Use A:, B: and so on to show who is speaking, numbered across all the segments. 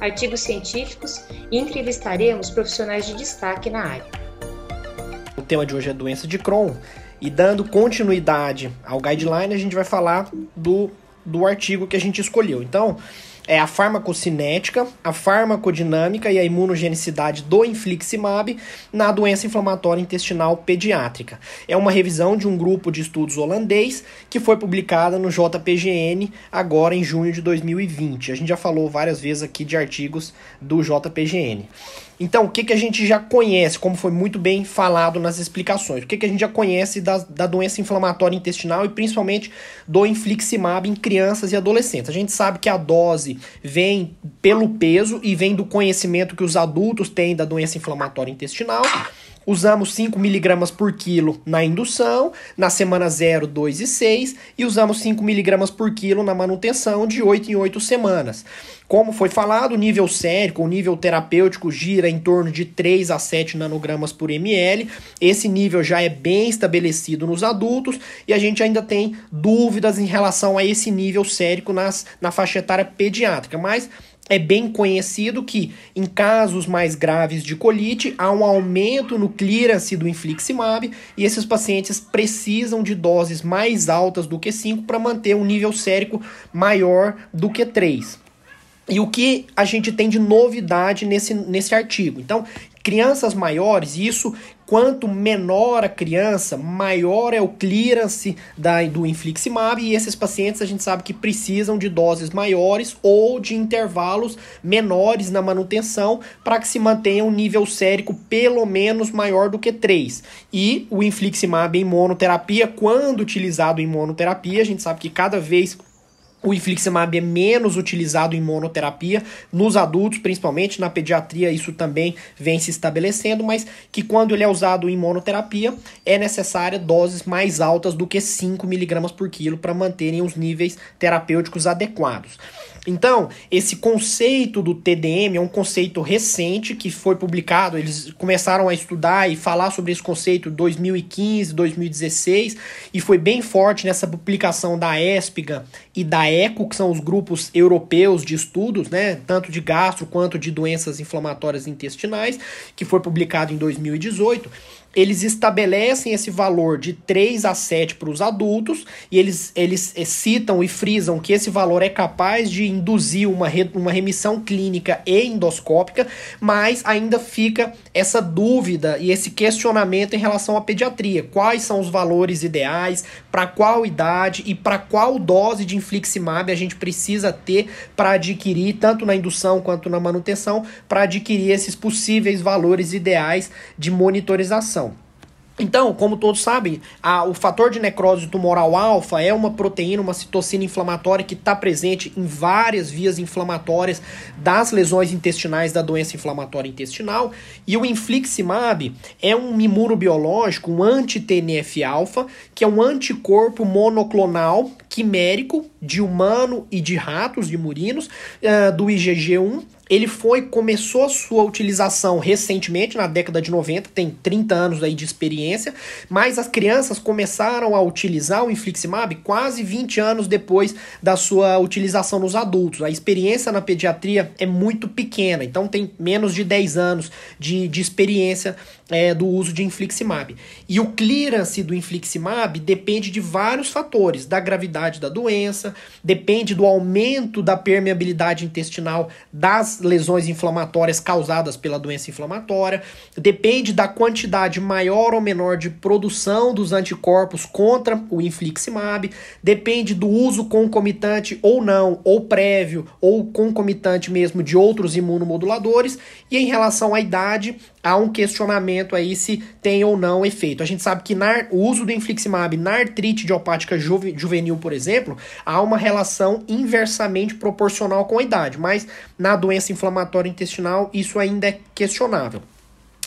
A: artigos científicos e entrevistaremos profissionais de destaque na área.
B: O tema de hoje é doença de Crohn e dando continuidade ao guideline, a gente vai falar do, do artigo que a gente escolheu. Então, é a farmacocinética, a farmacodinâmica e a imunogenicidade do infliximab na doença inflamatória intestinal pediátrica. É uma revisão de um grupo de estudos holandês que foi publicada no JPGN agora em junho de 2020. A gente já falou várias vezes aqui de artigos do JPGN. Então, o que, que a gente já conhece, como foi muito bem falado nas explicações? O que, que a gente já conhece da, da doença inflamatória intestinal e principalmente do infliximab em crianças e adolescentes? A gente sabe que a dose vem pelo peso e vem do conhecimento que os adultos têm da doença inflamatória intestinal. Usamos 5 miligramas por quilo na indução, na semana 0, 2 e 6, e usamos 5 miligramas por quilo na manutenção de 8 em 8 semanas. Como foi falado, o nível sérico, o nível terapêutico gira em torno de 3 a 7 nanogramas por ml. Esse nível já é bem estabelecido nos adultos e a gente ainda tem dúvidas em relação a esse nível sérico nas, na faixa etária pediátrica, mas é bem conhecido que, em casos mais graves de colite, há um aumento no clearance do infliximab e esses pacientes precisam de doses mais altas do que 5 para manter um nível sérico maior do que 3. E o que a gente tem de novidade nesse, nesse artigo? Então, crianças maiores, isso quanto menor a criança, maior é o clearance da, do infliximab e esses pacientes a gente sabe que precisam de doses maiores ou de intervalos menores na manutenção para que se mantenha um nível sérico pelo menos maior do que 3. E o infliximab em monoterapia, quando utilizado em monoterapia, a gente sabe que cada vez o infliximab é menos utilizado em monoterapia nos adultos, principalmente na pediatria, isso também vem se estabelecendo, mas que quando ele é usado em monoterapia é necessária doses mais altas do que 5 miligramas por quilo para manterem os níveis terapêuticos adequados. Então, esse conceito do TDM é um conceito recente que foi publicado, eles começaram a estudar e falar sobre esse conceito em 2015, 2016, e foi bem forte nessa publicação da ESPGA e da ECO, que são os grupos europeus de estudos, né, tanto de gastro quanto de doenças inflamatórias intestinais, que foi publicado em 2018 eles estabelecem esse valor de 3 a 7 para os adultos e eles, eles eh, citam e frisam que esse valor é capaz de induzir uma, re, uma remissão clínica e endoscópica, mas ainda fica essa dúvida e esse questionamento em relação à pediatria. Quais são os valores ideais, para qual idade e para qual dose de infliximab a gente precisa ter para adquirir, tanto na indução quanto na manutenção, para adquirir esses possíveis valores ideais de monitorização. Então, como todos sabem, a, o fator de necrose tumoral alfa é uma proteína, uma citocina inflamatória que está presente em várias vias inflamatórias das lesões intestinais da doença inflamatória intestinal. E o infliximab é um imunobiológico, um anti-TNF-alfa, que é um anticorpo monoclonal quimérico de humano e de ratos, de murinos, uh, do IgG1, ele foi começou a sua utilização recentemente, na década de 90, tem 30 anos aí de experiência, mas as crianças começaram a utilizar o infliximab quase 20 anos depois da sua utilização nos adultos. A experiência na pediatria é muito pequena, então tem menos de 10 anos de, de experiência é, do uso de infliximab. E o clearance do infliximab depende de vários fatores, da gravidade da doença, depende do aumento da permeabilidade intestinal das lesões inflamatórias causadas pela doença inflamatória, depende da quantidade maior ou menor de produção dos anticorpos contra o infliximab, depende do uso concomitante ou não, ou prévio, ou concomitante mesmo de outros imunomoduladores, e em relação à idade, há um questionamento aí se tem ou não efeito. A gente sabe que na, o uso do infliximab na artrite idiopática juve, juvenil, por exemplo, há uma relação inversamente proporcional com a idade, mas na doença inflamatória intestinal isso ainda é questionável.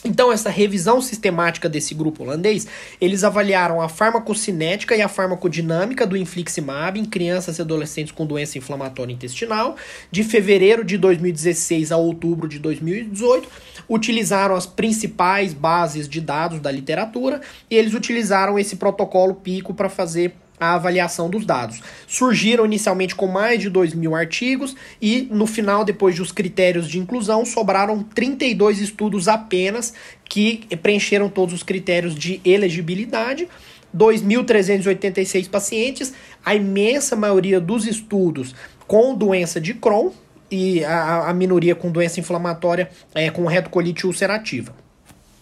B: Então, essa revisão sistemática desse grupo holandês, eles avaliaram a farmacocinética e a farmacodinâmica do infliximab em crianças e adolescentes com doença inflamatória intestinal, de fevereiro de 2016 a outubro de 2018, utilizaram as principais bases de dados da literatura e eles utilizaram esse protocolo PICO para fazer a avaliação dos dados. Surgiram inicialmente com mais de 2 mil artigos e, no final, depois dos critérios de inclusão, sobraram 32 estudos apenas que preencheram todos os critérios de elegibilidade. 2.386 pacientes, a imensa maioria dos estudos com doença de Crohn e a, a minoria com doença inflamatória é, com retocolite ulcerativa.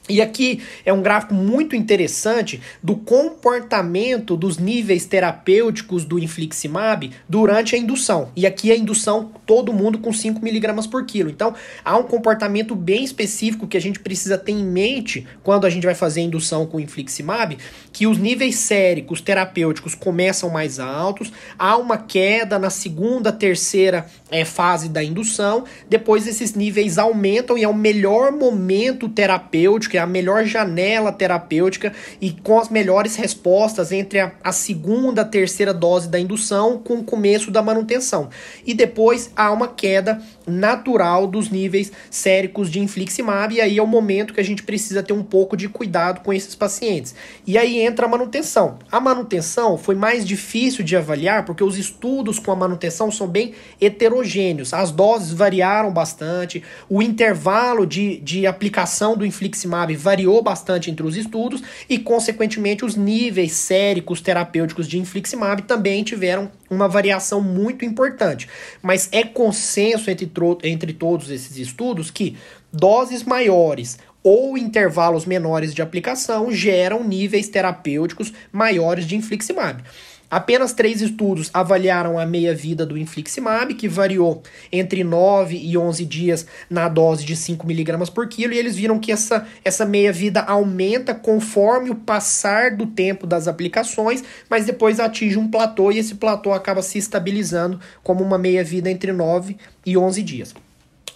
B: E aqui é um gráfico muito interessante do comportamento dos níveis terapêuticos do infliximab durante a indução. E aqui a indução, todo mundo com 5 miligramas por quilo. Então, há um comportamento bem específico que a gente precisa ter em mente quando a gente vai fazer a indução com o infliximab, que os níveis séricos terapêuticos começam mais altos, há uma queda na segunda, terceira é, fase da indução, depois esses níveis aumentam e é o melhor momento terapêutico é a melhor janela terapêutica e com as melhores respostas entre a, a segunda, terceira dose da indução com o começo da manutenção. E depois há uma queda natural dos níveis séricos de infliximab e aí é o momento que a gente precisa ter um pouco de cuidado com esses pacientes. E aí entra a manutenção. A manutenção foi mais difícil de avaliar porque os estudos com a manutenção são bem heterogêneos. As doses variaram bastante, o intervalo de, de aplicação do infliximab variou bastante entre os estudos e, consequentemente, os níveis séricos terapêuticos de infliximab também tiveram uma variação muito importante. Mas é consenso entre, entre todos esses estudos que doses maiores ou intervalos menores de aplicação geram níveis terapêuticos maiores de infliximab. Apenas três estudos avaliaram a meia-vida do infliximab, que variou entre 9 e 11 dias na dose de 5mg por quilo, e eles viram que essa, essa meia-vida aumenta conforme o passar do tempo das aplicações, mas depois atinge um platô e esse platô acaba se estabilizando como uma meia-vida entre 9 e 11 dias.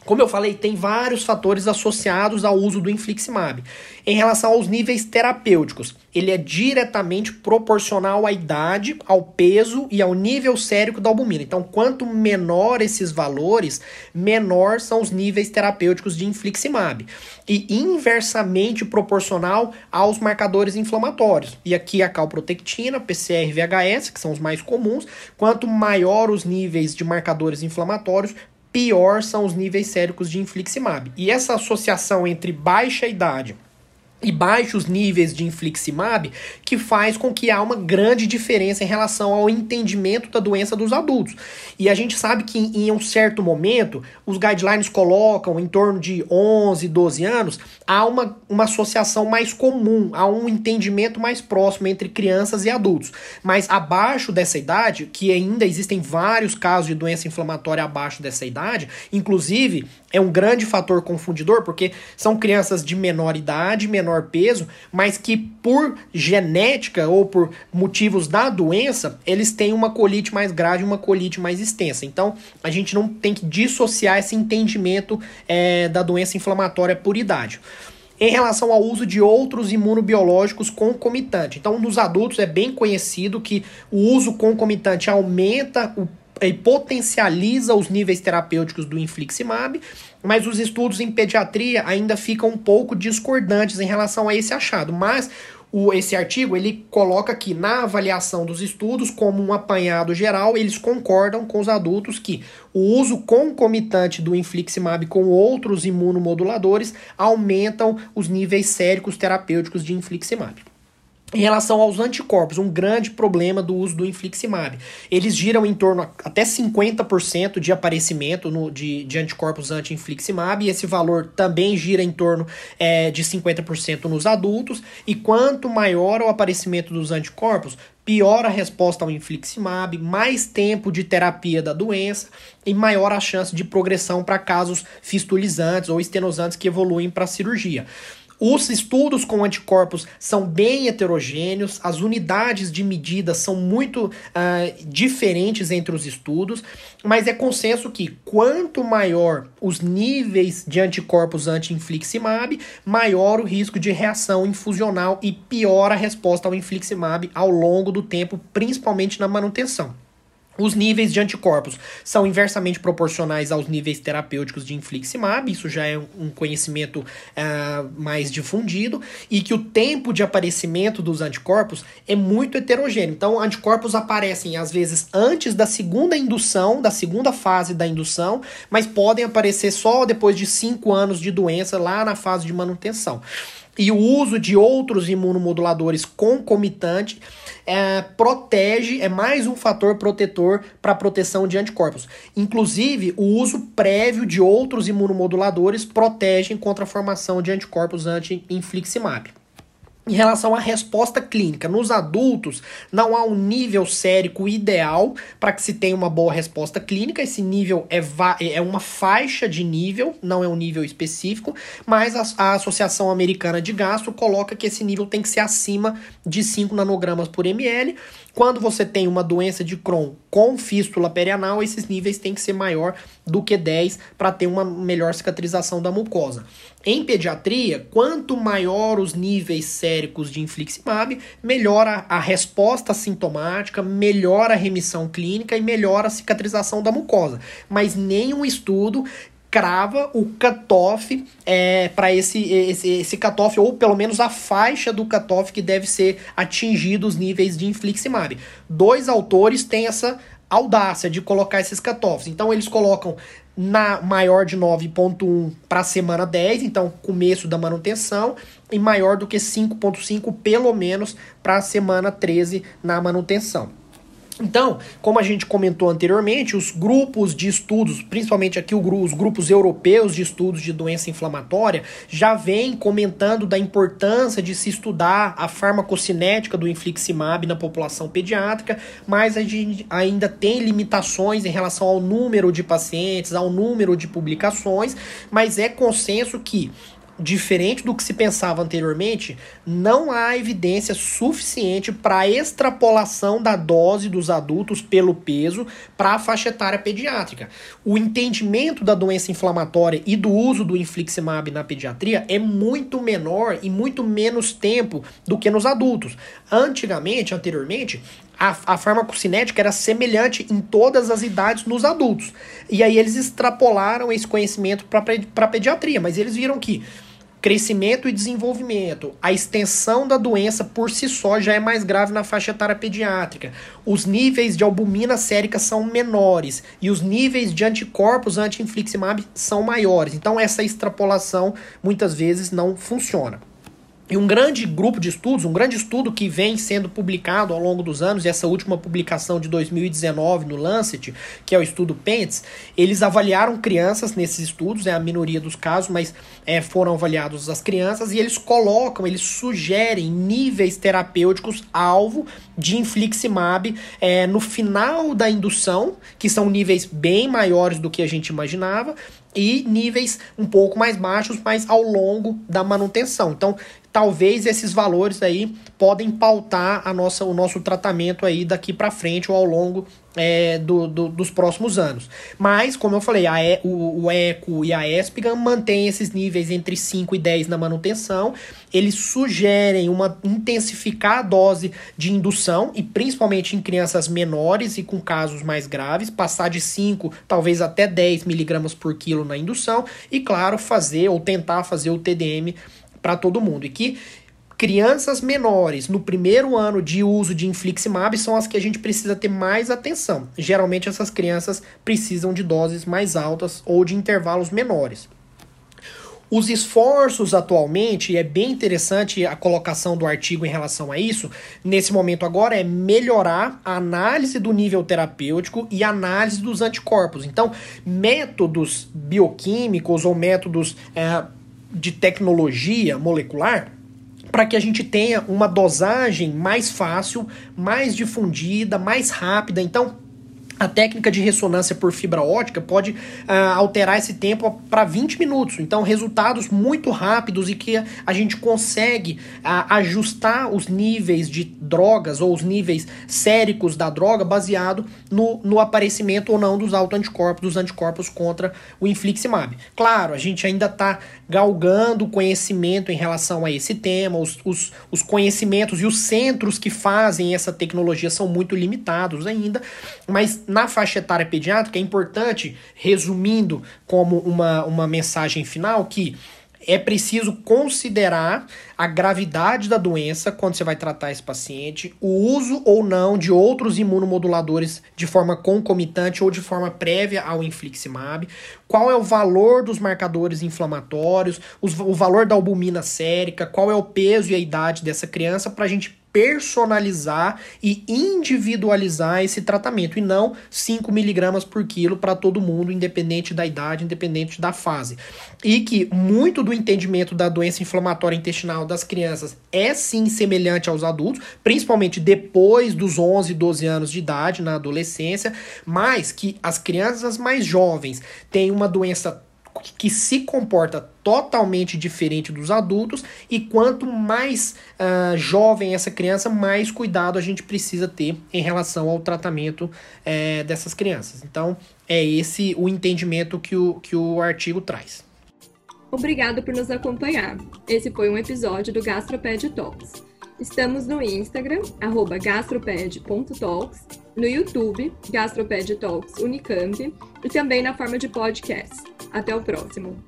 B: Como eu falei, tem vários fatores associados ao uso do infliximab. Em relação aos níveis terapêuticos, ele é diretamente proporcional à idade, ao peso e ao nível sérico da albumina. Então, quanto menor esses valores, menor são os níveis terapêuticos de infliximab. E inversamente proporcional aos marcadores inflamatórios. E aqui a calprotectina, PCR VHS, que são os mais comuns. Quanto maior os níveis de marcadores inflamatórios, pior são os níveis séricos de infliximab. E essa associação entre baixa idade e baixos níveis de infliximab que faz com que há uma grande diferença em relação ao entendimento da doença dos adultos. E a gente sabe que em um certo momento os guidelines colocam em torno de 11, 12 anos, há uma, uma associação mais comum, há um entendimento mais próximo entre crianças e adultos. Mas abaixo dessa idade, que ainda existem vários casos de doença inflamatória abaixo dessa idade, inclusive é um grande fator confundidor, porque são crianças de menor idade, menor peso, mas que por genética ou por motivos da doença, eles têm uma colite mais grave e uma colite mais extensa. Então, a gente não tem que dissociar esse entendimento é, da doença inflamatória por idade em relação ao uso de outros imunobiológicos concomitantes. Então, nos adultos é bem conhecido que o uso concomitante aumenta o e potencializa os níveis terapêuticos do infliximab, mas os estudos em pediatria ainda ficam um pouco discordantes em relação a esse achado. Mas o, esse artigo ele coloca que na avaliação dos estudos, como um apanhado geral, eles concordam com os adultos que o uso concomitante do infliximab com outros imunomoduladores aumentam os níveis séricos terapêuticos de infliximab. Em relação aos anticorpos, um grande problema do uso do infliximab. Eles giram em torno a até 50% de aparecimento no, de, de anticorpos anti-infliximab, e esse valor também gira em torno é, de 50% nos adultos. E quanto maior o aparecimento dos anticorpos, pior a resposta ao infliximab, mais tempo de terapia da doença e maior a chance de progressão para casos fistulizantes ou estenosantes que evoluem para cirurgia. Os estudos com anticorpos são bem heterogêneos, as unidades de medida são muito uh, diferentes entre os estudos, mas é consenso que quanto maior os níveis de anticorpos anti-infliximab, maior o risco de reação infusional e pior a resposta ao infliximab ao longo do tempo, principalmente na manutenção. Os níveis de anticorpos são inversamente proporcionais aos níveis terapêuticos de infliximab, isso já é um conhecimento uh, mais difundido, e que o tempo de aparecimento dos anticorpos é muito heterogêneo. Então, anticorpos aparecem às vezes antes da segunda indução, da segunda fase da indução, mas podem aparecer só depois de cinco anos de doença, lá na fase de manutenção e o uso de outros imunomoduladores concomitante é, protege, é mais um fator protetor para proteção de anticorpos. Inclusive, o uso prévio de outros imunomoduladores protegem contra a formação de anticorpos anti-infliximab. Em relação à resposta clínica, nos adultos não há um nível sérico ideal para que se tenha uma boa resposta clínica. Esse nível é, é uma faixa de nível, não é um nível específico, mas a, a Associação Americana de Gastro coloca que esse nível tem que ser acima de 5 nanogramas por ml. Quando você tem uma doença de Crohn com fístula perianal, esses níveis têm que ser maior do que 10 para ter uma melhor cicatrização da mucosa. Em pediatria, quanto maior os níveis séricos de infliximab, melhor a, resposta sintomática, melhor a remissão clínica e melhor a cicatrização da mucosa. Mas nenhum estudo crava o cutoff é, para esse, esse, esse cutoff, ou pelo menos a faixa do cutoff que deve ser atingido os níveis de infliximab. Dois autores têm essa audácia de colocar esses cutoffs. Então eles colocam na maior de 9.1 para a semana 10, então começo da manutenção, e maior do que 5.5 pelo menos para a semana 13 na manutenção. Então, como a gente comentou anteriormente, os grupos de estudos, principalmente aqui os grupos europeus de estudos de doença inflamatória, já vêm comentando da importância de se estudar a farmacocinética do infliximab na população pediátrica, mas a gente ainda tem limitações em relação ao número de pacientes, ao número de publicações, mas é consenso que diferente do que se pensava anteriormente, não há evidência suficiente para extrapolação da dose dos adultos pelo peso para a faixa etária pediátrica. O entendimento da doença inflamatória e do uso do infliximab na pediatria é muito menor e muito menos tempo do que nos adultos. Antigamente, anteriormente, a, a farmacocinética era semelhante em todas as idades nos adultos. E aí eles extrapolaram esse conhecimento para a pediatria, mas eles viram que crescimento e desenvolvimento, a extensão da doença por si só já é mais grave na faixa etária pediátrica. Os níveis de albumina sérica são menores e os níveis de anticorpos anti-infliximab são maiores. Então essa extrapolação muitas vezes não funciona. E um grande grupo de estudos, um grande estudo que vem sendo publicado ao longo dos anos, e essa última publicação de 2019 no Lancet, que é o estudo PENTS, eles avaliaram crianças nesses estudos, é a minoria dos casos, mas é, foram avaliados as crianças, e eles colocam, eles sugerem níveis terapêuticos alvo de infliximab é, no final da indução, que são níveis bem maiores do que a gente imaginava, e níveis um pouco mais baixos, mas ao longo da manutenção. Então, talvez esses valores aí podem pautar a nossa, o nosso tratamento aí daqui para frente ou ao longo é, do, do, dos próximos anos. Mas, como eu falei, a e, o, o ECO e a ESPGAN mantêm esses níveis entre 5 e 10 na manutenção. Eles sugerem uma intensificar a dose de indução, e principalmente em crianças menores e com casos mais graves, passar de 5, talvez até 10 miligramas por quilo na indução, e claro, fazer ou tentar fazer o TDM para todo mundo. E que crianças menores no primeiro ano de uso de infliximab são as que a gente precisa ter mais atenção. Geralmente essas crianças precisam de doses mais altas ou de intervalos menores. Os esforços atualmente, e é bem interessante a colocação do artigo em relação a isso, nesse momento agora, é melhorar a análise do nível terapêutico e análise dos anticorpos. Então, métodos bioquímicos ou métodos é, de tecnologia molecular para que a gente tenha uma dosagem mais fácil, mais difundida, mais rápida. Então, a técnica de ressonância por fibra ótica pode uh, alterar esse tempo para 20 minutos. Então, resultados muito rápidos e que a gente consegue uh, ajustar os níveis de drogas ou os níveis séricos da droga baseado no, no aparecimento ou não dos autoanticorpos, dos anticorpos contra o infliximab. Claro, a gente ainda está galgando conhecimento em relação a esse tema, os, os, os conhecimentos e os centros que fazem essa tecnologia são muito limitados ainda, mas na faixa etária pediátrica é importante, resumindo como uma, uma mensagem final, que é preciso considerar a gravidade da doença quando você vai tratar esse paciente, o uso ou não de outros imunomoduladores de forma concomitante ou de forma prévia ao infliximab, qual é o valor dos marcadores inflamatórios, os, o valor da albumina sérica, qual é o peso e a idade dessa criança para a gente personalizar e individualizar esse tratamento e não 5 miligramas por quilo para todo mundo, independente da idade, independente da fase. E que muito do entendimento da doença inflamatória intestinal das crianças é sim semelhante aos adultos, principalmente depois dos 11, 12 anos de idade, na adolescência, mas que as crianças mais jovens têm uma doença que se comporta totalmente diferente dos adultos e quanto mais uh, jovem essa criança, mais cuidado a gente precisa ter em relação ao tratamento uh, dessas crianças. Então, é esse o entendimento que o, que o artigo traz.
C: Obrigado por nos acompanhar. Esse foi um episódio do Gastroped Talks. Estamos no Instagram, gastroped.talks, no YouTube, Gastroped Talks Unicamp, e também na forma de podcast. Até o próximo!